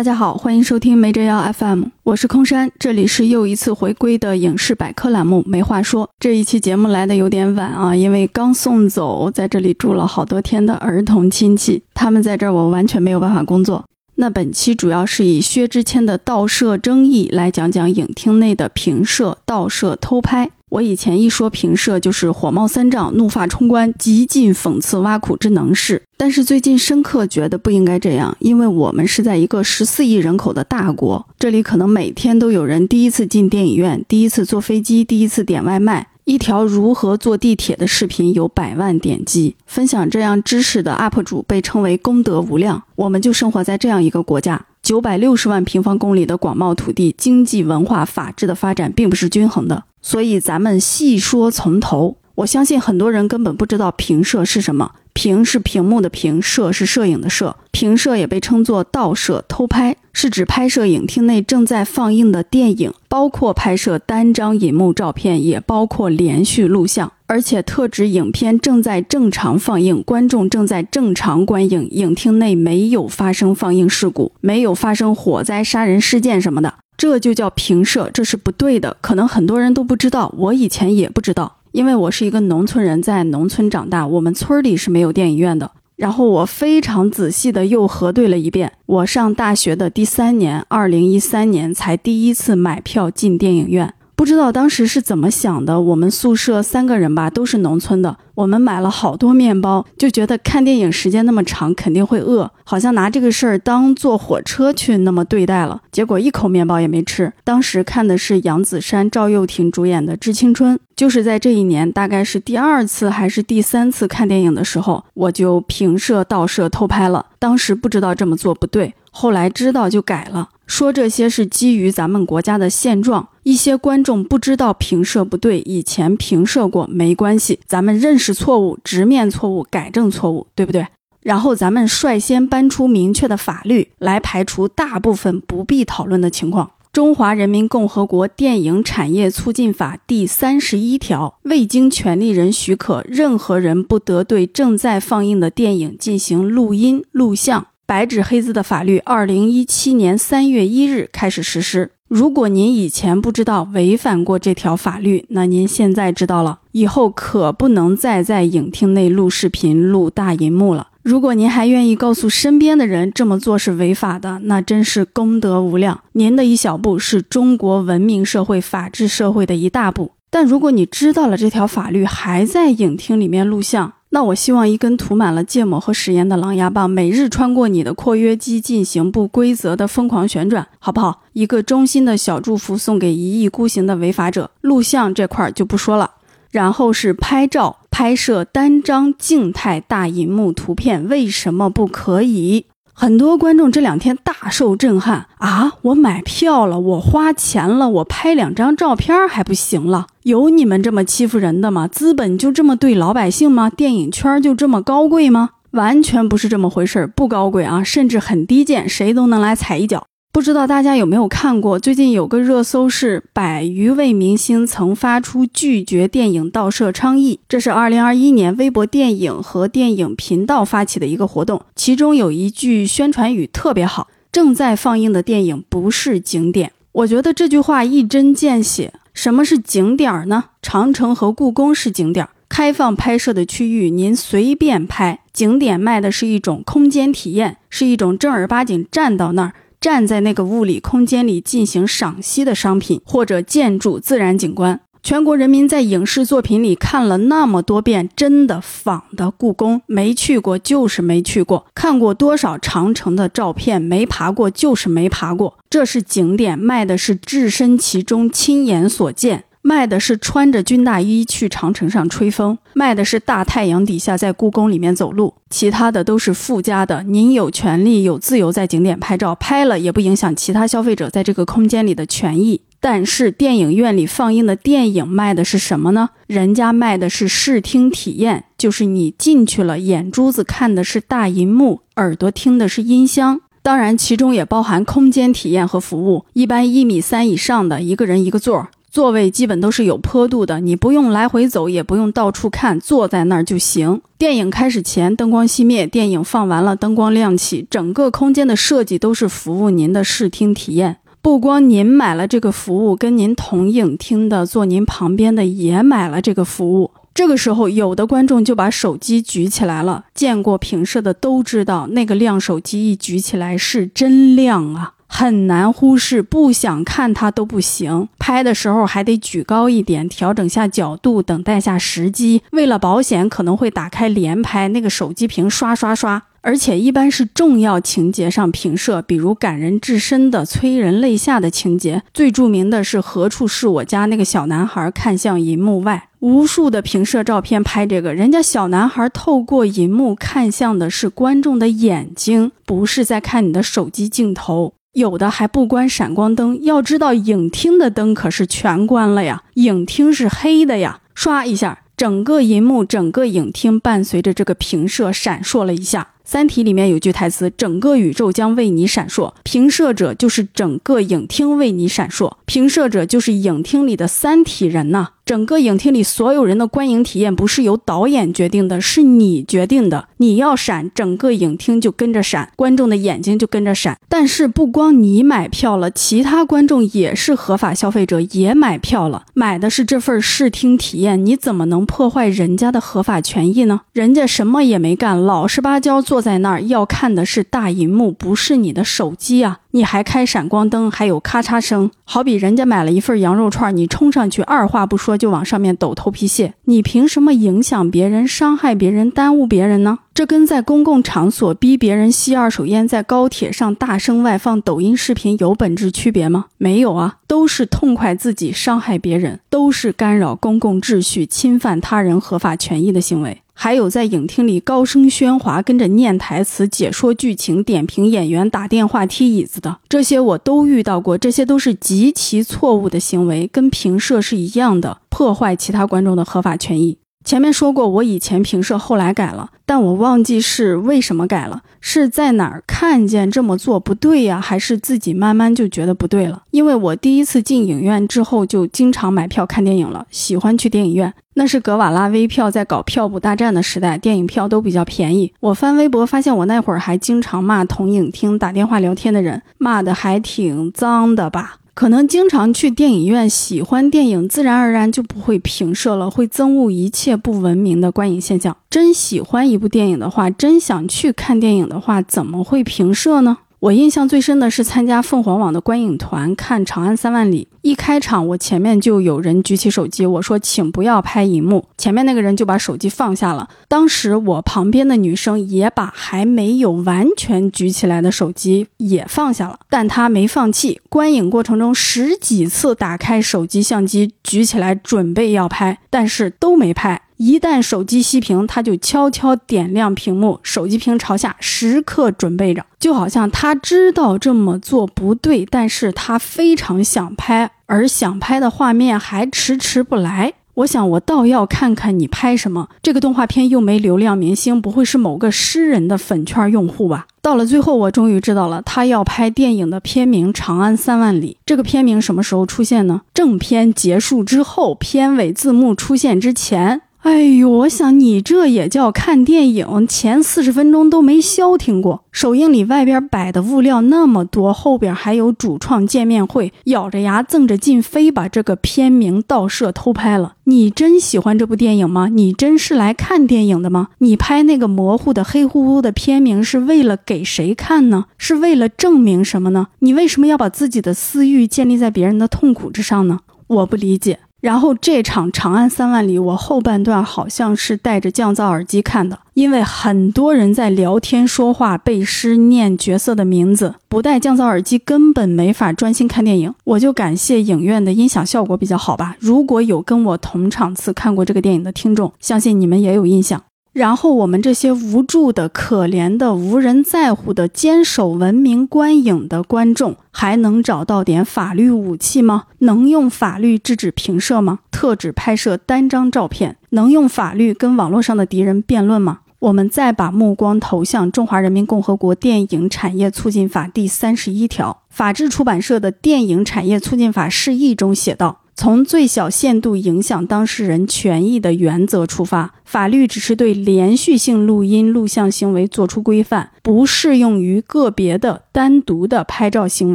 大家好，欢迎收听没这药 FM，我是空山，这里是又一次回归的影视百科栏目。没话说，这一期节目来的有点晚啊，因为刚送走在这里住了好多天的儿童亲戚，他们在这儿，我完全没有办法工作。那本期主要是以薛之谦的盗摄争议来讲讲影厅内的平摄、盗摄、偷拍。我以前一说平射就是火冒三丈、怒发冲冠、极尽讽刺、挖苦之能事。但是最近深刻觉得不应该这样，因为我们是在一个十四亿人口的大国，这里可能每天都有人第一次进电影院、第一次坐飞机、第一次点外卖。一条如何坐地铁的视频有百万点击，分享这样知识的 UP 主被称为功德无量。我们就生活在这样一个国家，九百六十万平方公里的广袤土地，经济、文化、法治的发展并不是均衡的。所以咱们细说从头，我相信很多人根本不知道平摄是什么。屏是屏幕的屏，摄是摄影的摄。平摄也被称作盗摄、偷拍，是指拍摄影厅内正在放映的电影，包括拍摄单张银幕照片，也包括连续录像，而且特指影片正在正常放映，观众正在正常观影，影厅内没有发生放映事故，没有发生火灾、杀人事件什么的。这就叫平射，这是不对的。可能很多人都不知道，我以前也不知道，因为我是一个农村人，在农村长大，我们村里是没有电影院的。然后我非常仔细的又核对了一遍，我上大学的第三年，二零一三年才第一次买票进电影院。不知道当时是怎么想的，我们宿舍三个人吧，都是农村的。我们买了好多面包，就觉得看电影时间那么长，肯定会饿，好像拿这个事儿当坐火车去那么对待了。结果一口面包也没吃。当时看的是杨子姗、赵又廷主演的《致青春》，就是在这一年，大概是第二次还是第三次看电影的时候，我就平射、盗摄、偷拍了。当时不知道这么做不对，后来知道就改了。说这些是基于咱们国家的现状，一些观众不知道评射不对，以前评射过没关系，咱们认识错误，直面错误，改正错误，对不对？然后咱们率先搬出明确的法律来排除大部分不必讨论的情况。《中华人民共和国电影产业促进法》第三十一条，未经权利人许可，任何人不得对正在放映的电影进行录音、录像。白纸黑字的法律，二零一七年三月一日开始实施。如果您以前不知道违反过这条法律，那您现在知道了，以后可不能再在影厅内录视频、录大银幕了。如果您还愿意告诉身边的人这么做是违法的，那真是功德无量。您的一小步是中国文明社会、法治社会的一大步。但如果你知道了这条法律，还在影厅里面录像，那我希望一根涂满了芥末和食盐的狼牙棒，每日穿过你的括约肌进行不规则的疯狂旋转，好不好？一个衷心的小祝福送给一意孤行的违法者。录像这块就不说了，然后是拍照拍摄单张静态大银幕图片，为什么不可以？很多观众这两天大受震撼啊！我买票了，我花钱了，我拍两张照片还不行了？有你们这么欺负人的吗？资本就这么对老百姓吗？电影圈就这么高贵吗？完全不是这么回事儿，不高贵啊，甚至很低贱，谁都能来踩一脚。不知道大家有没有看过？最近有个热搜是百余位明星曾发出拒绝电影盗摄倡议。这是二零二一年微博电影和电影频道发起的一个活动，其中有一句宣传语特别好：“正在放映的电影不是景点。”我觉得这句话一针见血。什么是景点儿呢？长城和故宫是景点，开放拍摄的区域您随便拍。景点卖的是一种空间体验，是一种正儿八经站到那儿。站在那个物理空间里进行赏析的商品或者建筑自然景观，全国人民在影视作品里看了那么多遍真的仿的故宫，没去过就是没去过；看过多少长城的照片，没爬过就是没爬过。这是景点，卖的是置身其中、亲眼所见。卖的是穿着军大衣去长城上吹风，卖的是大太阳底下在故宫里面走路，其他的都是附加的。您有权利有自由在景点拍照，拍了也不影响其他消费者在这个空间里的权益。但是电影院里放映的电影卖的是什么呢？人家卖的是视听体验，就是你进去了，眼珠子看的是大银幕，耳朵听的是音箱。当然，其中也包含空间体验和服务。一般一米三以上的一个人一个座儿。座位基本都是有坡度的，你不用来回走，也不用到处看，坐在那儿就行。电影开始前，灯光熄灭，电影放完了，灯光亮起，整个空间的设计都是服务您的视听体验。不光您买了这个服务，跟您同影厅的坐您旁边的也买了这个服务。这个时候，有的观众就把手机举起来了。见过平射的都知道，那个亮手机一举起来是真亮啊，很难忽视，不想看它都不行。拍的时候还得举高一点，调整下角度，等待下时机。为了保险，可能会打开连拍，那个手机屏刷刷刷。而且一般是重要情节上平射，比如感人至深的、催人泪下的情节。最著名的是何处是我家那个小男孩看向银幕外，无数的平射照片拍这个，人家小男孩透过银幕看向的是观众的眼睛，不是在看你的手机镜头。有的还不关闪光灯，要知道影厅的灯可是全关了呀，影厅是黑的呀，刷一下，整个银幕、整个影厅伴随着这个平射闪烁了一下。《三体》里面有句台词：“整个宇宙将为你闪烁，平射者就是整个影厅为你闪烁，平射者就是影厅里的三体人呐。”整个影厅里所有人的观影体验不是由导演决定的，是你决定的。你要闪，整个影厅就跟着闪，观众的眼睛就跟着闪。但是不光你买票了，其他观众也是合法消费者，也买票了，买的是这份视听体验。你怎么能破坏人家的合法权益呢？人家什么也没干，老实巴交坐在那儿，要看的是大银幕，不是你的手机啊！你还开闪光灯，还有咔嚓声，好比人家买了一份羊肉串，你冲上去，二话不说就往上面抖头皮屑，你凭什么影响别人、伤害别人、耽误别人呢？这跟在公共场所逼别人吸二手烟，在高铁上大声外放抖音视频有本质区别吗？没有啊，都是痛快自己，伤害别人，都是干扰公共秩序、侵犯他人合法权益的行为。还有在影厅里高声喧哗，跟着念台词、解说剧情、点评演员、打电话、踢椅子的，这些我都遇到过。这些都是极其错误的行为，跟评社是一样的，破坏其他观众的合法权益。前面说过，我以前评社，后来改了，但我忘记是为什么改了，是在哪儿看见这么做不对呀，还是自己慢慢就觉得不对了？因为我第一次进影院之后，就经常买票看电影了，喜欢去电影院。那是格瓦拉微票在搞票补大战的时代，电影票都比较便宜。我翻微博发现，我那会儿还经常骂同影厅打电话聊天的人，骂的还挺脏的吧。可能经常去电影院，喜欢电影，自然而然就不会平射了，会憎恶一切不文明的观影现象。真喜欢一部电影的话，真想去看电影的话，怎么会平射呢？我印象最深的是参加凤凰网的观影团看《长安三万里》，一开场我前面就有人举起手机，我说请不要拍荧幕，前面那个人就把手机放下了。当时我旁边的女生也把还没有完全举起来的手机也放下了，但她没放弃，观影过程中十几次打开手机相机举起来准备要拍，但是都没拍。一旦手机熄屏，他就悄悄点亮屏幕，手机屏朝下，时刻准备着，就好像他知道这么做不对，但是他非常想拍，而想拍的画面还迟迟不来。我想，我倒要看看你拍什么。这个动画片又没流量明星，不会是某个诗人的粉圈用户吧？到了最后，我终于知道了，他要拍电影的片名《长安三万里》。这个片名什么时候出现呢？正片结束之后，片尾字幕出现之前。哎呦，我想你这也叫看电影？前四十分钟都没消停过。首映礼外边摆的物料那么多，后边还有主创见面会，咬着牙蹭着劲，非把这个片名盗摄偷拍了。你真喜欢这部电影吗？你真是来看电影的吗？你拍那个模糊的黑乎乎的片名是为了给谁看呢？是为了证明什么呢？你为什么要把自己的私欲建立在别人的痛苦之上呢？我不理解。然后这场《长安三万里》，我后半段好像是戴着降噪耳机看的，因为很多人在聊天说话、背诗、念角色的名字，不戴降噪耳机根本没法专心看电影。我就感谢影院的音响效果比较好吧。如果有跟我同场次看过这个电影的听众，相信你们也有印象。然后我们这些无助的、可怜的、无人在乎的、坚守文明观影的观众，还能找到点法律武器吗？能用法律制止平射吗？特指拍摄单张照片，能用法律跟网络上的敌人辩论吗？我们再把目光投向《中华人民共和国电影产业促进法》第三十一条，法制出版社的《电影产业促进法释义》中写道。从最小限度影响当事人权益的原则出发，法律只是对连续性录音、录像行为作出规范，不适用于个别的单独的拍照行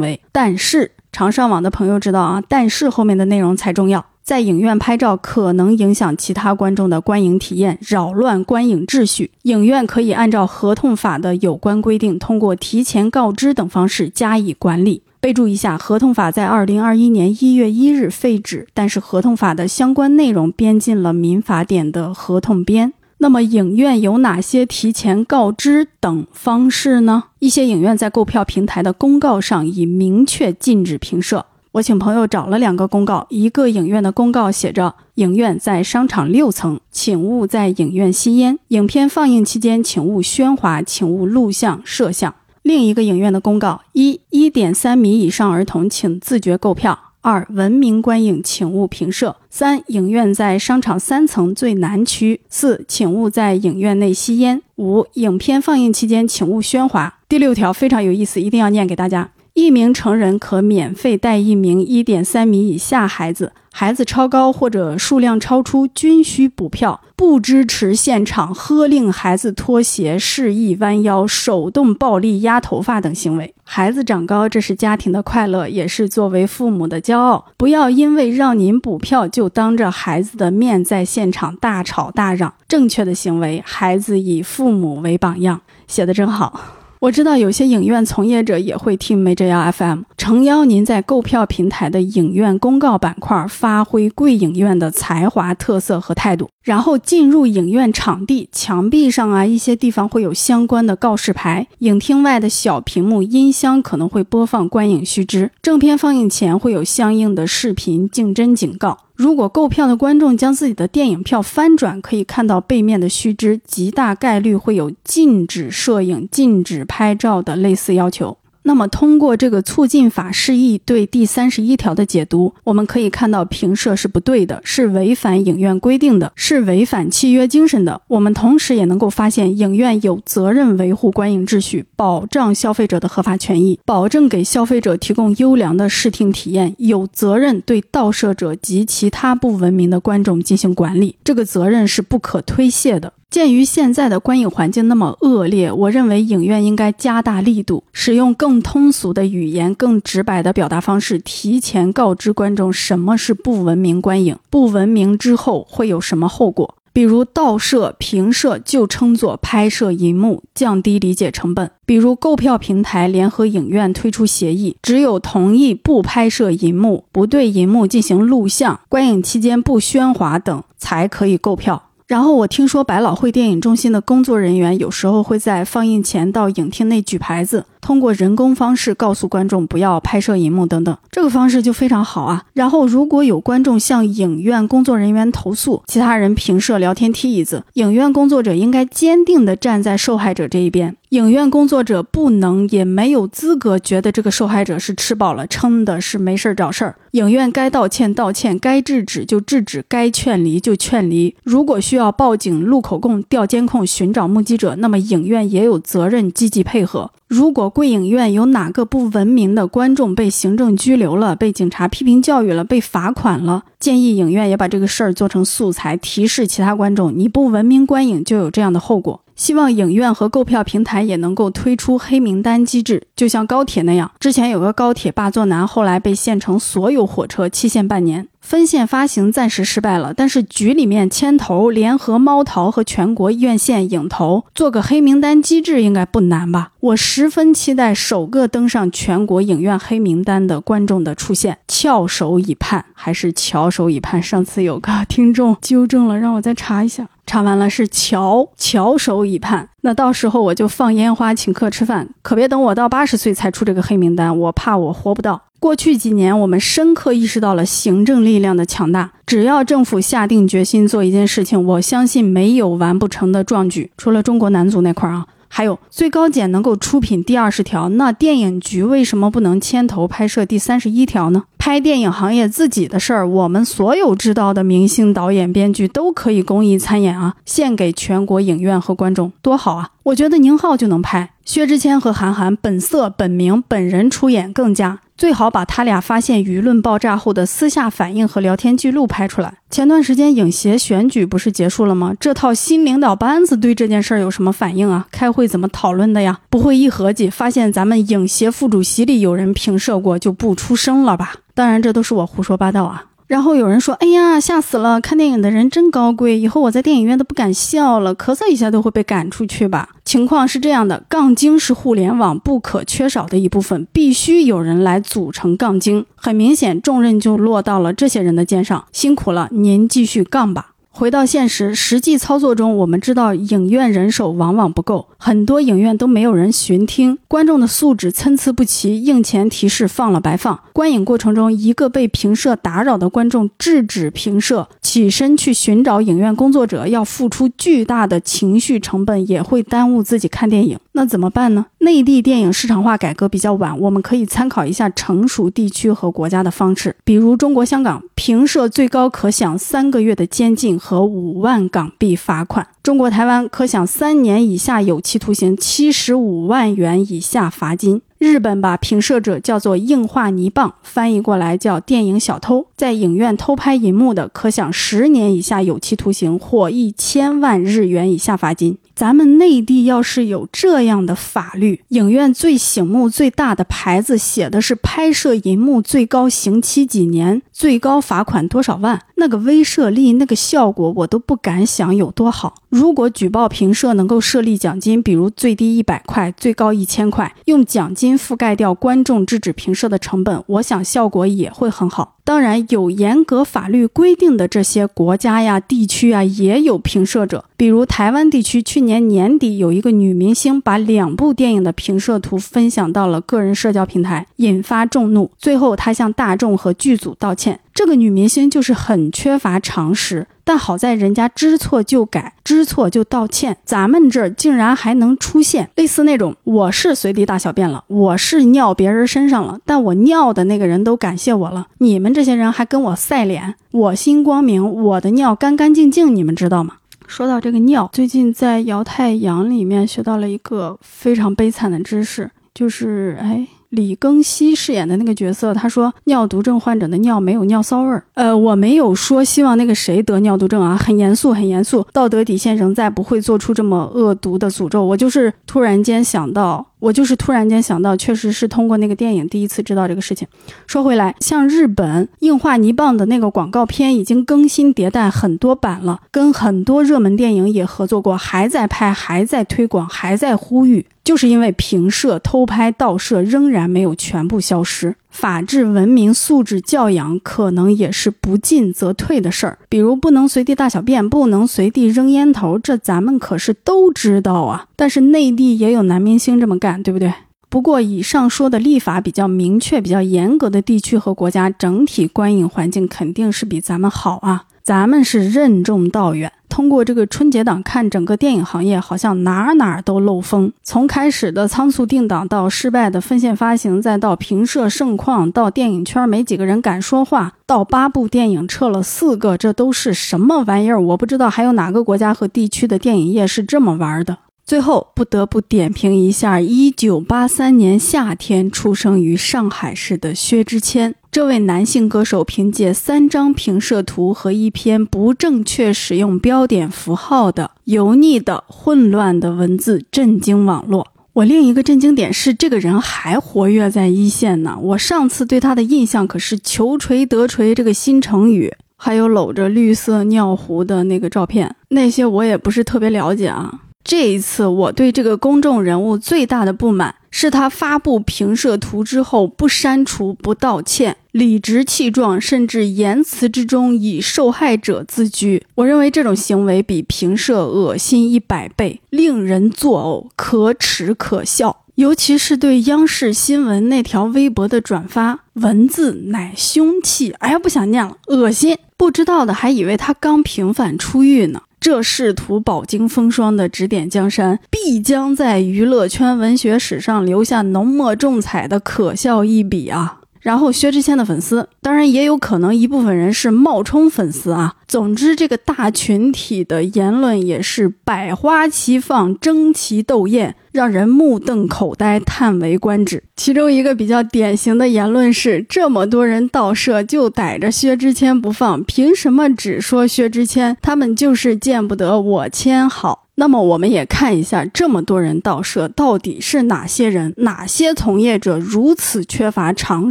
为。但是，常上网的朋友知道啊，但是后面的内容才重要。在影院拍照可能影响其他观众的观影体验，扰乱观影秩序。影院可以按照合同法的有关规定，通过提前告知等方式加以管理。备注一下，合同法在二零二一年一月一日废止，但是合同法的相关内容编进了民法典的合同编。那么，影院有哪些提前告知等方式呢？一些影院在购票平台的公告上已明确禁止评摄。我请朋友找了两个公告，一个影院的公告写着“影院在商场六层，请勿在影院吸烟；影片放映期间，请勿喧哗，请勿录像摄像。”另一个影院的公告：一、一点三米以上儿童请自觉购票；二、文明观影，请勿评射；三、影院在商场三层最南区；四、请勿在影院内吸烟；五、影片放映期间，请勿喧哗。第六条非常有意思，一定要念给大家。一名成人可免费带一名一点三米以下孩子，孩子超高或者数量超出均需补票。不支持现场喝令孩子脱鞋、示意弯腰、手动暴力压头发等行为。孩子长高，这是家庭的快乐，也是作为父母的骄傲。不要因为让您补票，就当着孩子的面在现场大吵大嚷。正确的行为，孩子以父母为榜样。写的真好。我知道有些影院从业者也会听 m a j o FM，诚邀您在购票平台的影院公告板块发挥贵影院的才华、特色和态度，然后进入影院场地，墙壁上啊一些地方会有相关的告示牌，影厅外的小屏幕音箱可能会播放观影须知，正片放映前会有相应的视频竞争警告。如果购票的观众将自己的电影票翻转，可以看到背面的须知，极大概率会有禁止摄影、禁止拍照的类似要求。那么，通过这个促进法释义对第三十一条的解读，我们可以看到评摄是不对的，是违反影院规定的，是违反契约精神的。我们同时也能够发现，影院有责任维护观影秩序，保障消费者的合法权益，保证给消费者提供优良的视听体验，有责任对盗摄者及其他不文明的观众进行管理，这个责任是不可推卸的。鉴于现在的观影环境那么恶劣，我认为影院应该加大力度，使用更通俗的语言、更直白的表达方式，提前告知观众什么是不文明观影，不文明之后会有什么后果。比如盗摄、平摄就称作拍摄银幕，降低理解成本。比如购票平台联合影院推出协议，只有同意不拍摄银幕、不对银幕进行录像、观影期间不喧哗等，才可以购票。然后我听说百老汇电影中心的工作人员有时候会在放映前到影厅内举牌子。通过人工方式告诉观众不要拍摄银幕等等，这个方式就非常好啊。然后如果有观众向影院工作人员投诉，其他人平射聊天踢椅子，影院工作者应该坚定地站在受害者这一边。影院工作者不能也没有资格觉得这个受害者是吃饱了撑的，是没事儿找事儿。影院该道歉道歉，该制止就制止，该劝离就劝离。如果需要报警、录口供、调监控、寻找目击者，那么影院也有责任积极配合。如果贵影院有哪个不文明的观众被行政拘留了、被警察批评教育了、被罚款了，建议影院也把这个事儿做成素材，提示其他观众：你不文明观影就有这样的后果。希望影院和购票平台也能够推出黑名单机制，就像高铁那样，之前有个高铁霸座男，后来被限成所有火车期限半年。分线发行暂时失败了，但是局里面牵头联合猫淘和全国院线影投做个黑名单机制应该不难吧？我十分期待首个登上全国影院黑名单的观众的出现，翘首以盼还是翘首以盼？上次有个听众纠正了，让我再查一下，查完了是翘翘首以盼。那到时候我就放烟花请客吃饭，可别等我到八十岁才出这个黑名单，我怕我活不到。过去几年，我们深刻意识到了行政力量的强大。只要政府下定决心做一件事情，我相信没有完不成的壮举。除了中国男足那块儿啊，还有最高检能够出品第二十条，那电影局为什么不能牵头拍摄第三十一条呢？拍电影行业自己的事儿，我们所有知道的明星、导演、编剧都可以公益参演啊，献给全国影院和观众，多好啊！我觉得宁浩就能拍，薛之谦和韩寒本色本名本人出演更佳。最好把他俩发现舆论爆炸后的私下反应和聊天记录拍出来。前段时间影协选举不是结束了吗？这套新领导班子对这件事儿有什么反应啊？开会怎么讨论的呀？不会一合计发现咱们影协副主席里有人评射过就不出声了吧？当然，这都是我胡说八道啊。然后有人说：“哎呀，吓死了！看电影的人真高贵，以后我在电影院都不敢笑了，咳嗽一下都会被赶出去吧？”情况是这样的，杠精是互联网不可缺少的一部分，必须有人来组成杠精。很明显，重任就落到了这些人的肩上，辛苦了，您继续杠吧。回到现实，实际操作中，我们知道影院人手往往不够，很多影院都没有人巡听，观众的素质参差不齐，映前提示放了白放。观影过程中，一个被评社打扰的观众制止评社，起身去寻找影院工作者，要付出巨大的情绪成本，也会耽误自己看电影。那怎么办呢？内地电影市场化改革比较晚，我们可以参考一下成熟地区和国家的方式，比如中国香港，评射最高可享三个月的监禁和五万港币罚款；中国台湾可享三年以下有期徒刑、七十五万元以下罚金。日本把评射者叫做硬化泥棒，翻译过来叫电影小偷，在影院偷拍银幕的，可享十年以下有期徒刑或一千万日元以下罚金。咱们内地要是有这样的法律，影院最醒目、最大的牌子写的是拍摄银幕最高刑期几年，最高罚款多少万，那个威慑力、那个效果，我都不敢想有多好。如果举报评射能够设立奖金，比如最低一百块，最高一千块，用奖金覆盖掉观众制止评射的成本，我想效果也会很好。当然，有严格法律规定的这些国家呀、地区啊，也有评射者。比如台湾地区，去年年底有一个女明星把两部电影的评射图分享到了个人社交平台，引发众怒。最后，她向大众和剧组道歉。这个女明星就是很缺乏常识。但好在人家知错就改，知错就道歉。咱们这儿竟然还能出现类似那种，我是随地大小便了，我是尿别人身上了，但我尿的那个人都感谢我了，你们这些人还跟我晒脸，我心光明，我的尿干干净净，你们知道吗？说到这个尿，最近在《摇太阳》里面学到了一个非常悲惨的知识，就是哎。李庚希饰演的那个角色，他说尿毒症患者的尿没有尿骚味儿。呃，我没有说希望那个谁得尿毒症啊，很严肃，很严肃，道德底线仍在，不会做出这么恶毒的诅咒。我就是突然间想到。我就是突然间想到，确实是通过那个电影第一次知道这个事情。说回来，像日本硬化泥棒的那个广告片已经更新迭代很多版了，跟很多热门电影也合作过，还在拍，还在推广，还在呼吁，就是因为平射、偷拍、盗摄仍然没有全部消失。法治、文明、素质、教养，可能也是不进则退的事儿。比如不能随地大小便，不能随地扔烟头，这咱们可是都知道啊。但是内地也有男明星这么干，对不对？不过以上说的立法比较明确、比较严格的地区和国家，整体观影环境肯定是比咱们好啊。咱们是任重道远。通过这个春节档看整个电影行业，好像哪哪都漏风。从开始的仓促定档，到失败的分线发行，再到平射盛况，到电影圈没几个人敢说话，到八部电影撤了四个，这都是什么玩意儿？我不知道还有哪个国家和地区的电影业是这么玩的。最后不得不点评一下，一九八三年夏天出生于上海市的薛之谦。这位男性歌手凭借三张平射图和一篇不正确使用标点符号的油腻的混乱的文字震惊网络。我另一个震惊点是，这个人还活跃在一线呢。我上次对他的印象可是“求锤得锤”这个新成语，还有搂着绿色尿壶的那个照片，那些我也不是特别了解啊。这一次，我对这个公众人物最大的不满是他发布评射图之后不删除、不道歉，理直气壮，甚至言辞之中以受害者自居。我认为这种行为比评射恶心一百倍，令人作呕，可耻可笑。尤其是对央视新闻那条微博的转发，文字乃凶器。哎呀，不想念了，恶心！不知道的还以为他刚平反出狱呢。这试图饱经风霜的指点江山，必将在娱乐圈文学史上留下浓墨重彩的可笑一笔啊！然后薛之谦的粉丝，当然也有可能一部分人是冒充粉丝啊，总之，这个大群体的言论也是百花齐放、争奇斗艳，让人目瞪口呆、叹为观止。其中一个比较典型的言论是：这么多人盗摄，就逮着薛之谦不放，凭什么只说薛之谦？他们就是见不得我谦好。那么我们也看一下，这么多人盗摄，到底是哪些人、哪些从业者如此缺乏常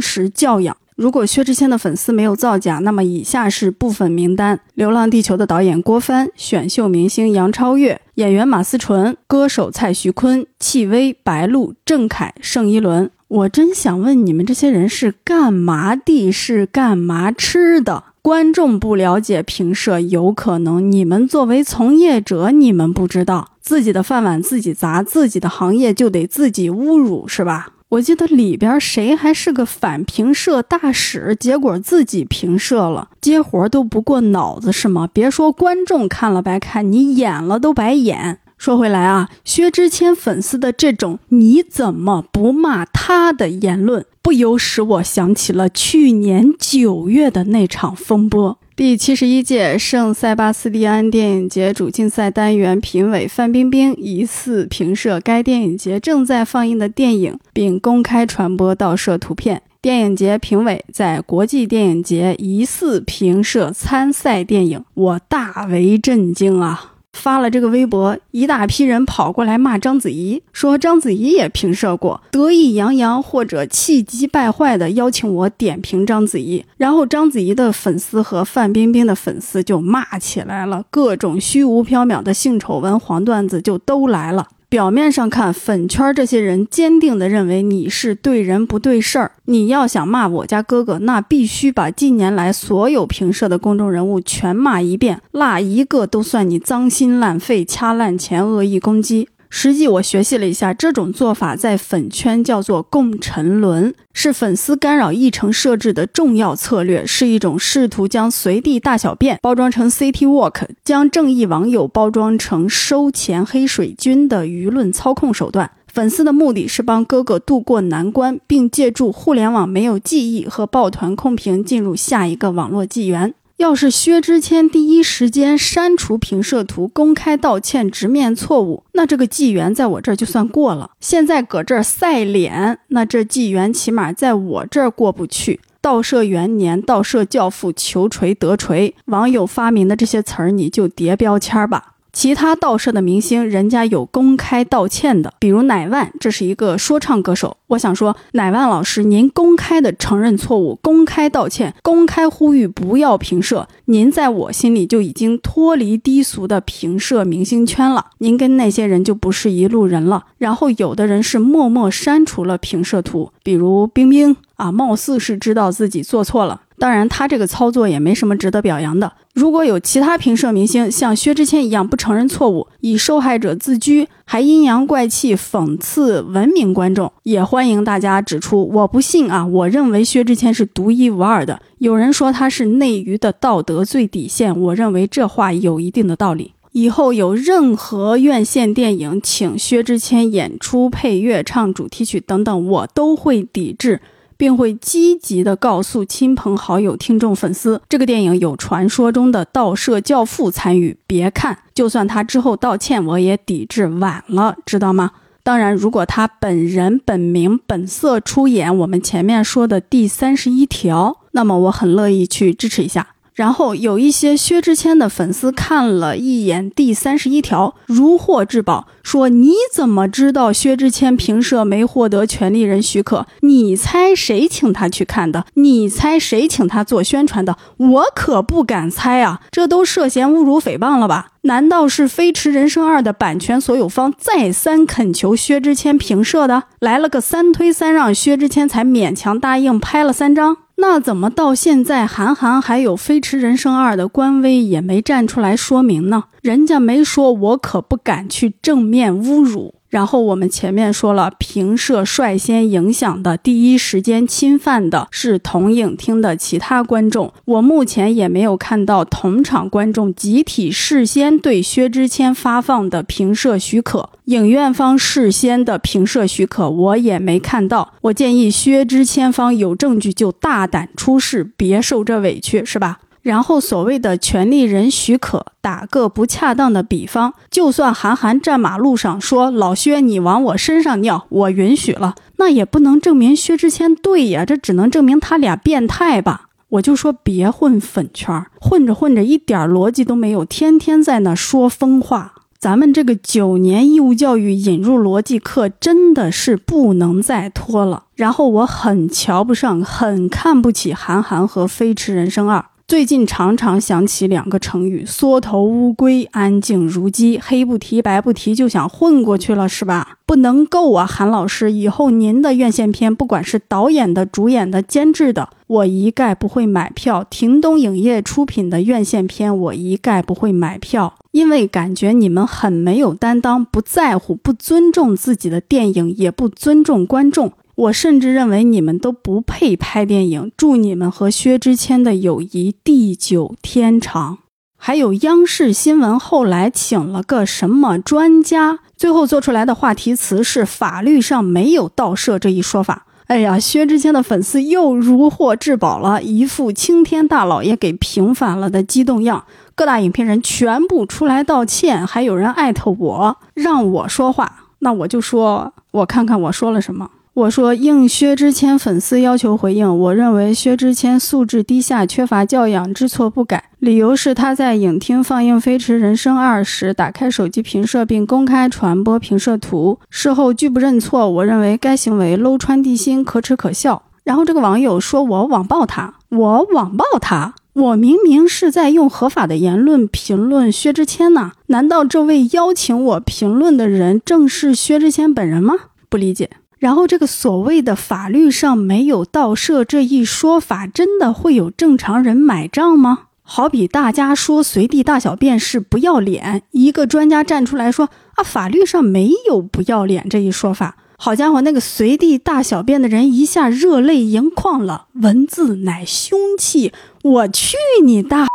识教养？如果薛之谦的粉丝没有造假，那么以下是部分名单：《流浪地球》的导演郭帆、选秀明星杨超越、演员马思纯、歌手蔡徐坤、戚薇、白鹿、郑恺、盛一伦。我真想问你们这些人是干嘛的？是干嘛吃的？观众不了解评社，有可能你们作为从业者，你们不知道自己的饭碗自己砸，自己的行业就得自己侮辱，是吧？我记得里边谁还是个反评社大使，结果自己评社了，接活都不过脑子是吗？别说观众看了白看，你演了都白演。说回来啊，薛之谦粉丝的这种“你怎么不骂他”的言论。不由使我想起了去年九月的那场风波。第七十一届圣塞巴斯蒂安电影节主竞赛单元评委范冰冰疑似评设该电影节正在放映的电影，并公开传播盗摄图片。电影节评委在国际电影节疑似评设参赛电影，我大为震惊啊！发了这个微博，一大批人跑过来骂章子怡，说章子怡也评射过，得意洋洋或者气急败坏的邀请我点评章子怡。然后章子怡的粉丝和范冰冰的粉丝就骂起来了，各种虚无缥缈的性丑闻黄段子就都来了。表面上看，粉圈这些人坚定地认为你是对人不对事儿。你要想骂我家哥哥，那必须把近年来所有评社的公众人物全骂一遍，骂一个都算你脏心烂肺、掐烂钱、恶意攻击。实际我学习了一下，这种做法在粉圈叫做共沉沦，是粉丝干扰议程设置的重要策略，是一种试图将随地大小便包装成 City Walk，将正义网友包装成收钱黑水军的舆论操控手段。粉丝的目的是帮哥哥渡过难关，并借助互联网没有记忆和抱团控评进入下一个网络纪元。要是薛之谦第一时间删除评社图，公开道歉，直面错误，那这个纪元在我这儿就算过了。现在搁这儿晒脸，那这纪元起码在我这儿过不去。盗摄元年、盗摄教父、求锤得锤，网友发明的这些词儿，你就叠标签吧。其他盗摄的明星，人家有公开道歉的，比如乃万，这是一个说唱歌手。我想说，乃万老师，您公开的承认错误，公开道歉，公开呼吁不要评社，您在我心里就已经脱离低俗的评社明星圈了。您跟那些人就不是一路人了。然后有的人是默默删除了评社图，比如冰冰啊，貌似是知道自己做错了。当然，他这个操作也没什么值得表扬的。如果有其他评社明星像薛之谦一样不承认错误，以受害者自居，还阴阳怪气讽刺文明观众，也欢迎大家指出。我不信啊，我认为薛之谦是独一无二的。有人说他是内娱的道德最底线，我认为这话有一定的道理。以后有任何院线电影请薛之谦演出、配乐、唱主题曲等等，我都会抵制。并会积极地告诉亲朋好友、听众、粉丝，这个电影有传说中的盗摄教父参与，别看。就算他之后道歉，我也抵制。晚了，知道吗？当然，如果他本人本名本色出演我们前面说的第三十一条，那么我很乐意去支持一下。然后有一些薛之谦的粉丝看了一眼第三十一条，如获至宝，说：“你怎么知道薛之谦评社没获得权利人许可？你猜谁请他去看的？你猜谁请他做宣传的？我可不敢猜啊！这都涉嫌侮辱诽谤了吧？难道是《飞驰人生二》的版权所有方再三恳求薛之谦评社的？来了个三推三让，薛之谦才勉强答应拍了三张？”那怎么到现在韩寒还有《飞驰人生二》的官微也没站出来说明呢？人家没说，我可不敢去正面侮辱。然后我们前面说了，评社率先影响的第一时间侵犯的是同影厅的其他观众。我目前也没有看到同场观众集体事先对薛之谦发放的评社许可，影院方事先的评社许可我也没看到。我建议薛之谦方有证据就大胆出示，别受这委屈，是吧？然后所谓的权利人许可，打个不恰当的比方，就算韩寒站马路上说老薛你往我身上尿，我允许了，那也不能证明薛之谦对呀，这只能证明他俩变态吧。我就说别混粉圈，混着混着一点逻辑都没有，天天在那说疯话。咱们这个九年义务教育引入逻辑课真的是不能再拖了。然后我很瞧不上，很看不起韩寒和《飞驰人生二》。最近常常想起两个成语：缩头乌龟、安静如鸡。黑不提白不提就想混过去了是吧？不能够啊，韩老师，以后您的院线片，不管是导演的、主演的、监制的，我一概不会买票。庭东影业出品的院线片，我一概不会买票，因为感觉你们很没有担当，不在乎，不尊重自己的电影，也不尊重观众。我甚至认为你们都不配拍电影。祝你们和薛之谦的友谊地久天长。还有央视新闻后来请了个什么专家，最后做出来的话题词是法律上没有盗摄这一说法。哎呀，薛之谦的粉丝又如获至宝了，一副青天大老爷给平反了的激动样。各大影片人全部出来道歉，还有人艾特我让我说话，那我就说，我看看我说了什么。我说应薛之谦粉丝要求回应，我认为薛之谦素质低下，缺乏教养，知错不改。理由是他在影厅放映《飞驰人生二》时，打开手机评摄并公开传播评摄图，事后拒不认错。我认为该行为搂穿地心，可耻可笑。然后这个网友说我网暴他，我网暴他，我明明是在用合法的言论评论薛之谦呢？难道这位邀请我评论的人正是薛之谦本人吗？不理解。然后，这个所谓的法律上没有盗摄这一说法，真的会有正常人买账吗？好比大家说随地大小便是不要脸，一个专家站出来说啊，法律上没有不要脸这一说法。好家伙，那个随地大小便的人一下热泪盈眶了。文字乃凶器，我去你大！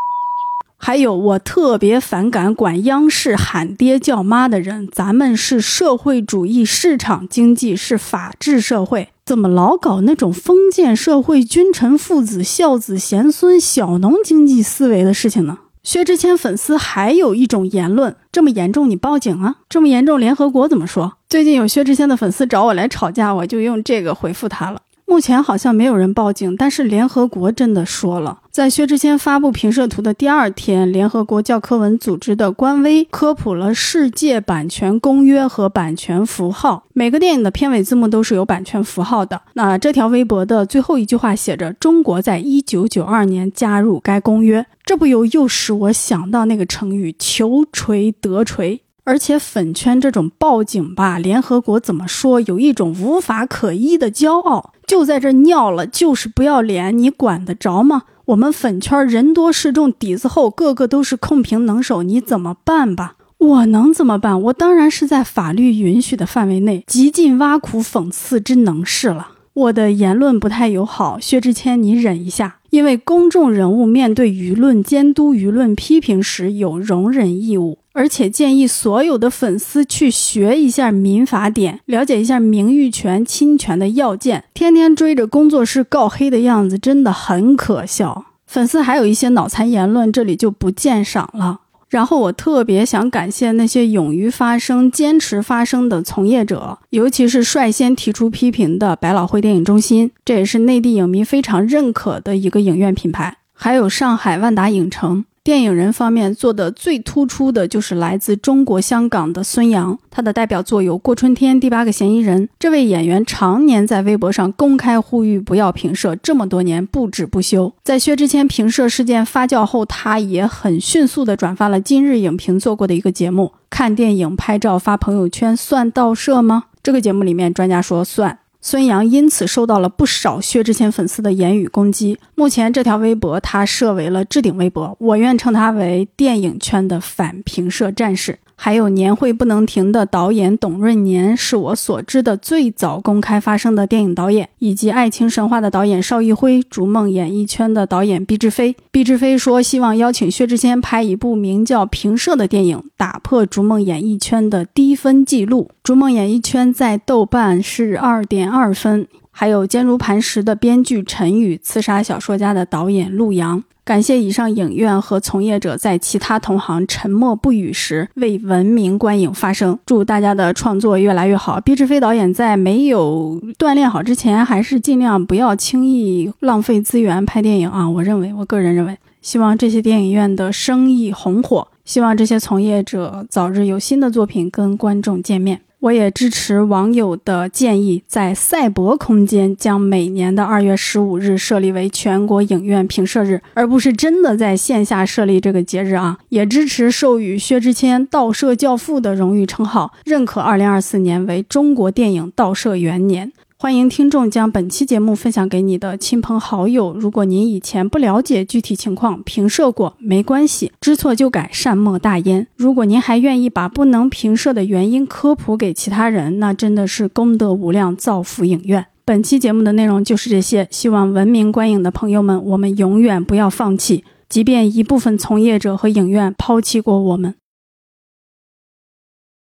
还有，我特别反感管央视喊爹叫妈的人。咱们是社会主义市场经济，是法治社会，怎么老搞那种封建社会君臣父子孝子贤孙小农经济思维的事情呢？薛之谦粉丝还有一种言论，这么严重你报警啊？这么严重联合国怎么说？最近有薛之谦的粉丝找我来吵架，我就用这个回复他了。目前好像没有人报警，但是联合国真的说了，在薛之谦发布评摄图的第二天，联合国教科文组织的官微科普了世界版权公约和版权符号。每个电影的片尾字幕都是有版权符号的。那这条微博的最后一句话写着：“中国在一九九二年加入该公约。”这不由又使我想到那个成语“求锤得锤”。而且粉圈这种报警吧，联合国怎么说？有一种无法可依的骄傲，就在这尿了，就是不要脸，你管得着吗？我们粉圈人多势众，底子厚，个个都是控评能手，你怎么办吧？我能怎么办？我当然是在法律允许的范围内，极尽挖苦讽刺之能事了。我的言论不太友好，薛之谦，你忍一下，因为公众人物面对舆论监督、舆论批评时有容忍义务。而且建议所有的粉丝去学一下民法典，了解一下名誉权侵权的要件。天天追着工作室告黑的样子真的很可笑。粉丝还有一些脑残言论，这里就不鉴赏了。然后我特别想感谢那些勇于发声、坚持发声的从业者，尤其是率先提出批评的百老汇电影中心，这也是内地影迷非常认可的一个影院品牌。还有上海万达影城。电影人方面做的最突出的就是来自中国香港的孙杨，他的代表作有《过春天》《第八个嫌疑人》。这位演员常年在微博上公开呼吁不要评摄，这么多年不止不休。在薛之谦评摄事件发酵后，他也很迅速地转发了今日影评做过的一个节目：看电影拍照发朋友圈算盗摄吗？这个节目里面，专家说算。孙杨因此受到了不少薛之谦粉丝的言语攻击。目前这条微博他设为了置顶微博，我愿称他为电影圈的反评社战士。还有年会不能停的导演董润年，是我所知的最早公开发声的电影导演，以及爱情神话的导演邵艺辉，逐梦演艺圈的导演毕志飞。毕志飞说希望邀请薛之谦拍一部名叫《平射》的电影，打破逐梦演艺圈的低分记录。逐梦演艺圈在豆瓣是二点二分。还有坚如磐石的编剧陈宇，刺杀小说家的导演陆阳。感谢以上影院和从业者在其他同行沉默不语时为文明观影发声。祝大家的创作越来越好。毕志飞导演在没有锻炼好之前，还是尽量不要轻易浪费资源拍电影啊！我认为，我个人认为，希望这些电影院的生意红火，希望这些从业者早日有新的作品跟观众见面。我也支持网友的建议，在赛博空间将每年的二月十五日设立为全国影院评摄日，而不是真的在线下设立这个节日啊！也支持授予薛之谦“盗摄教父”的荣誉称号，认可二零二四年为中国电影盗摄元年。欢迎听众将本期节目分享给你的亲朋好友。如果您以前不了解具体情况，评设过没关系，知错就改，善莫大焉。如果您还愿意把不能评设的原因科普给其他人，那真的是功德无量，造福影院。本期节目的内容就是这些，希望文明观影的朋友们，我们永远不要放弃，即便一部分从业者和影院抛弃过我们。